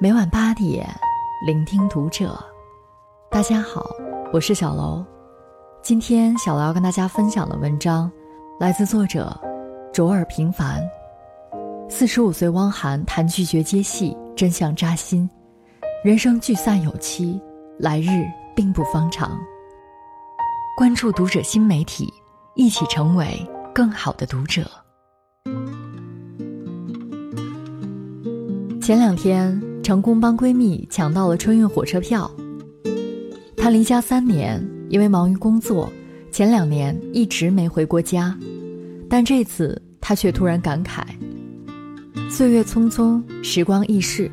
每晚八点，聆听读者。大家好，我是小楼。今天小楼要跟大家分享的文章，来自作者卓尔平凡。四十五岁汪涵谈拒绝接戏，真相扎心。人生聚散有期，来日并不方长。关注读者新媒体，一起成为更好的读者。前两天。成功帮闺蜜抢到了春运火车票。她离家三年，因为忙于工作，前两年一直没回过家。但这次她却突然感慨：岁月匆匆，时光易逝，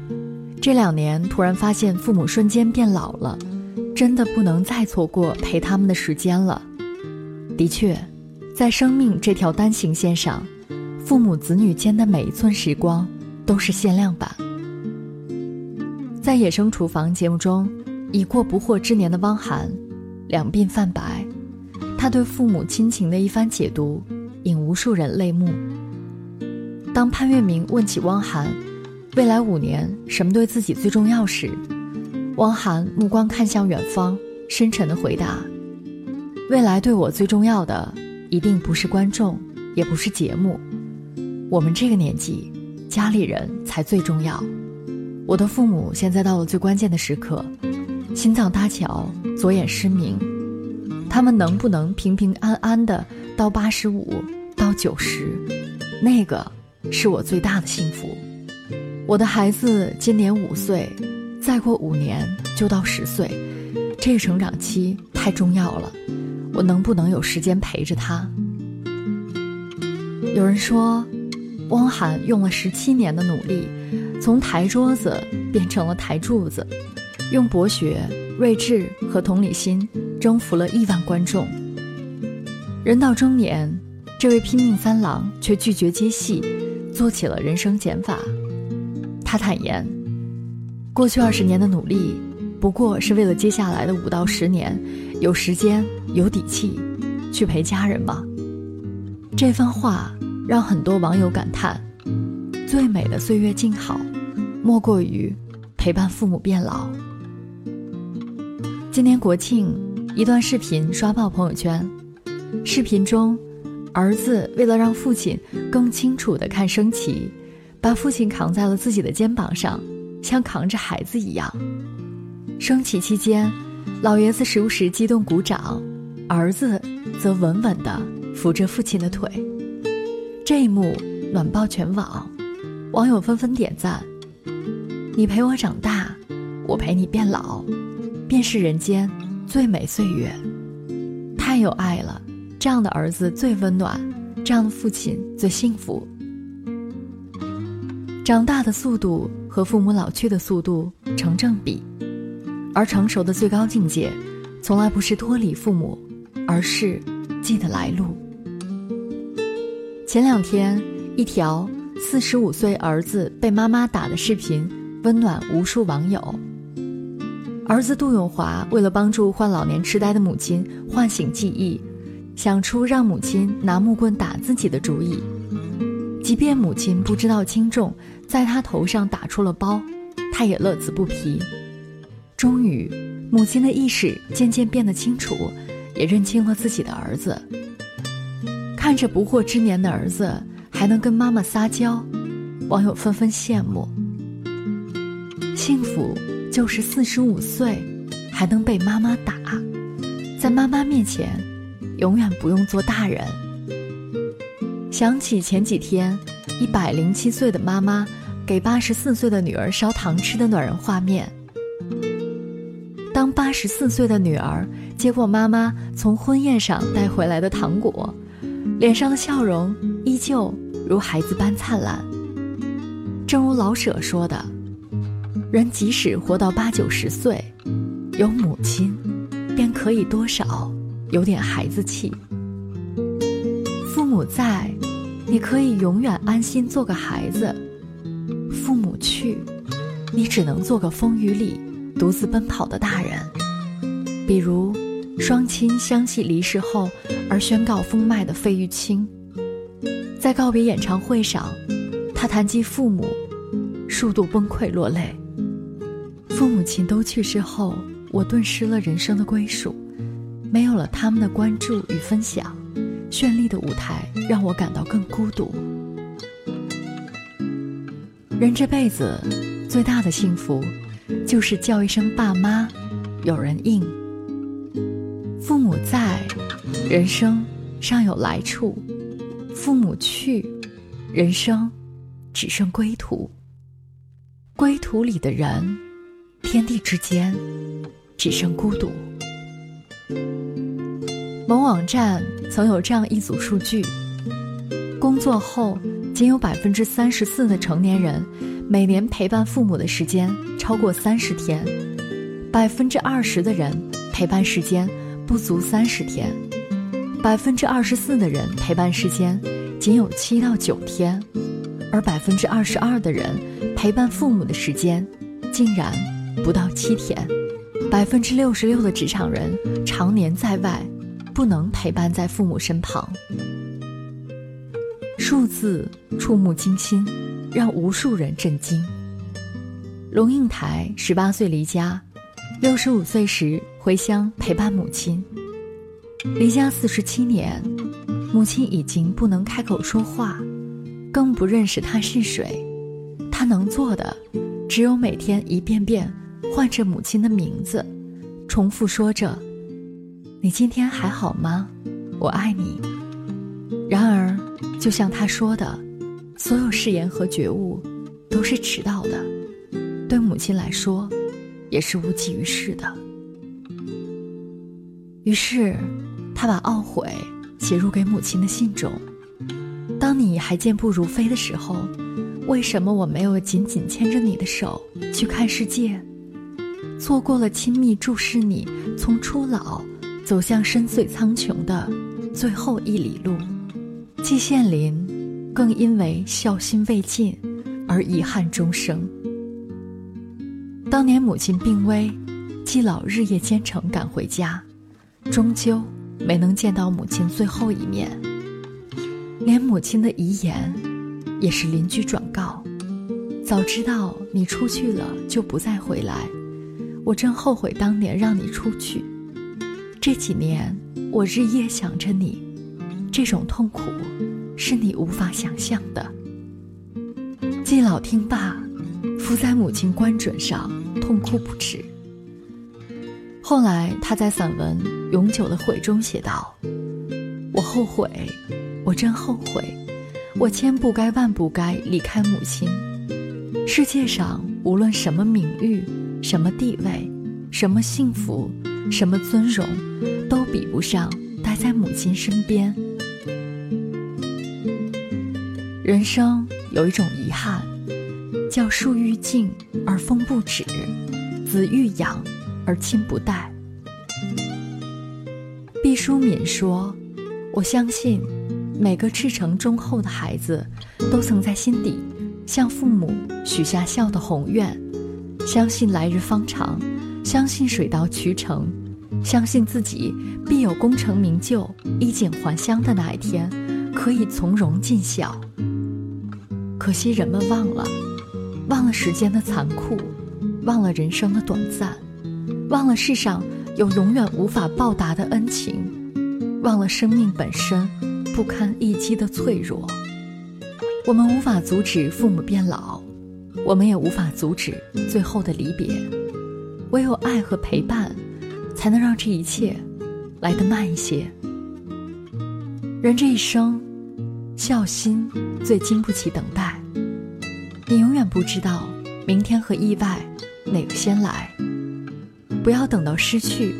这两年突然发现父母瞬间变老了，真的不能再错过陪他们的时间了。的确，在生命这条单行线上，父母子女间的每一寸时光都是限量版。在《野生厨房》节目中，已过不惑之年的汪涵，两鬓泛白，他对父母亲情的一番解读，引无数人泪目。当潘粤明问起汪涵，未来五年什么对自己最重要时，汪涵目光看向远方，深沉的回答：“未来对我最重要的，一定不是观众，也不是节目，我们这个年纪，家里人才最重要。”我的父母现在到了最关键的时刻，心脏搭桥，左眼失明，他们能不能平平安安的到八十五到九十，那个是我最大的幸福。我的孩子今年五岁，再过五年就到十岁，这个成长期太重要了，我能不能有时间陪着他？有人说，汪涵用了十七年的努力。从台桌子变成了台柱子，用博学、睿智和同理心征服了亿万观众。人到中年，这位拼命三郎却拒绝接戏，做起了人生减法。他坦言，过去二十年的努力，不过是为了接下来的五到十年有时间、有底气去陪家人吧？这番话让很多网友感叹：最美的岁月静好。莫过于陪伴父母变老。今年国庆，一段视频刷爆朋友圈。视频中，儿子为了让父亲更清楚地看升旗，把父亲扛在了自己的肩膀上，像扛着孩子一样。升旗期间，老爷子时不时激动鼓掌，儿子则稳稳地扶着父亲的腿。这一幕暖爆全网，网友纷纷点赞。你陪我长大，我陪你变老，便是人间最美岁月。太有爱了，这样的儿子最温暖，这样的父亲最幸福。长大的速度和父母老去的速度成正比，而成熟的最高境界，从来不是脱离父母，而是记得来路。前两天，一条四十五岁儿子被妈妈打的视频。温暖无数网友。儿子杜永华为了帮助患老年痴呆的母亲唤醒记忆，想出让母亲拿木棍打自己的主意。即便母亲不知道轻重，在他头上打出了包，他也乐此不疲。终于，母亲的意识渐渐变得清楚，也认清了自己的儿子。看着不惑之年的儿子还能跟妈妈撒娇，网友纷纷羡慕。幸福就是四十五岁，还能被妈妈打，在妈妈面前，永远不用做大人。想起前几天，一百零七岁的妈妈给八十四岁的女儿烧糖吃的暖人画面。当八十四岁的女儿接过妈妈从婚宴上带回来的糖果，脸上的笑容依旧如孩子般灿烂。正如老舍说的。人即使活到八九十岁，有母亲，便可以多少有点孩子气。父母在，你可以永远安心做个孩子；父母去，你只能做个风雨里独自奔跑的大人。比如，双亲相继离世后而宣告封麦的费玉清，在告别演唱会上，他谈及父母，数度崩溃落泪。父母亲都去世后，我顿失了人生的归属，没有了他们的关注与分享，绚丽的舞台让我感到更孤独。人这辈子最大的幸福，就是叫一声爸妈，有人应。父母在，人生尚有来处；父母去，人生只剩归途。归途里的人，天地之间只剩孤独。某网站曾有这样一组数据：工作后。仅有百分之三十四的成年人每年陪伴父母的时间超过三十天，百分之二十的人陪伴时间不足三十天，百分之二十四的人陪伴时间仅有七到九天，而百分之二十二的人陪伴父母的时间竟然不到七天，百分之六十六的职场人常年在外，不能陪伴在父母身旁。数字触目惊心，让无数人震惊。龙应台十八岁离家，六十五岁时回乡陪伴母亲。离家四十七年，母亲已经不能开口说话，更不认识他是谁。他能做的，只有每天一遍遍唤着母亲的名字，重复说着：“你今天还好吗？我爱你。”然而。就像他说的，所有誓言和觉悟，都是迟到的，对母亲来说，也是无济于事的。于是，他把懊悔写入给母亲的信中：“当你还健步如飞的时候，为什么我没有紧紧牵着你的手去看世界？错过了亲密注视你从初老走向深邃苍穹的最后一里路。”季羡林，更因为孝心未尽而遗憾终生。当年母亲病危，季老日夜兼程赶回家，终究没能见到母亲最后一面。连母亲的遗言，也是邻居转告：早知道你出去了就不再回来，我真后悔当年让你出去。这几年我日夜想着你。这种痛苦，是你无法想象的。季老听罢，伏在母亲棺枕上痛哭不止。后来，他在散文《永久的悔》中写道：“我后悔，我真后悔，我千不该万不该离开母亲。世界上无论什么名誉、什么地位、什么幸福、什么尊荣，都比不上待在母亲身边。”人生有一种遗憾，叫树欲静而风不止，子欲养而亲不待。毕淑敏说：“我相信，每个赤诚忠厚的孩子，都曾在心底向父母许下孝的宏愿，相信来日方长，相信水到渠成，相信自己必有功成名就、衣锦还乡的那一天，可以从容尽孝。”可惜人们忘了，忘了时间的残酷，忘了人生的短暂，忘了世上有永远无法报答的恩情，忘了生命本身不堪一击的脆弱。我们无法阻止父母变老，我们也无法阻止最后的离别。唯有爱和陪伴，才能让这一切来得慢一些。人这一生。孝心最经不起等待，你永远不知道明天和意外哪个先来。不要等到失去，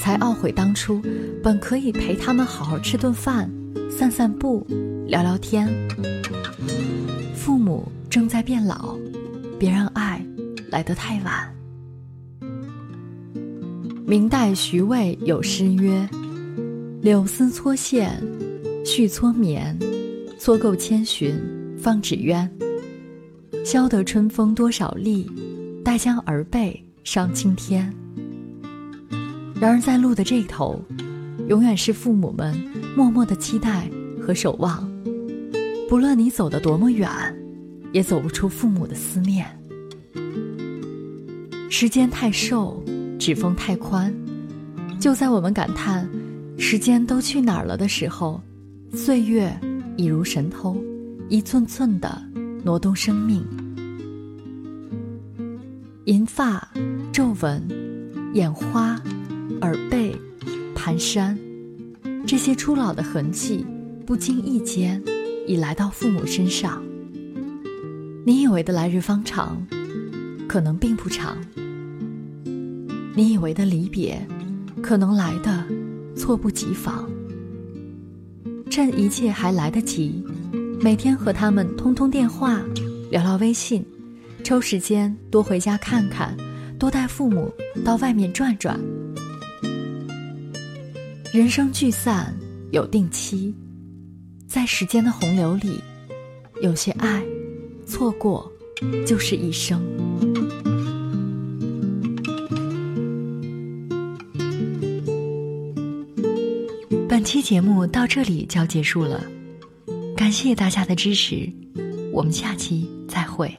才懊悔当初本可以陪他们好好吃顿饭、散散步、聊聊天。父母正在变老，别让爱来得太晚。明代徐渭有诗曰：“柳丝搓线，续搓棉。”搓够千寻方止冤，消得春风多少力，待将儿辈上青天。然而在路的这头，永远是父母们默默的期待和守望。不论你走得多么远，也走不出父母的思念。时间太瘦，指缝太宽。就在我们感叹时间都去哪儿了的时候，岁月已如神偷，一寸寸的挪动生命。银发、皱纹、眼花、耳背、蹒跚，这些初老的痕迹，不经意间已来到父母身上。你以为的来日方长，可能并不长。你以为的离别，可能来的猝不及防。趁一切还来得及，每天和他们通通电话，聊聊微信，抽时间多回家看看，多带父母到外面转转。人生聚散有定期，在时间的洪流里，有些爱。错过，就是一生。本期节目到这里就要结束了，感谢大家的支持，我们下期再会。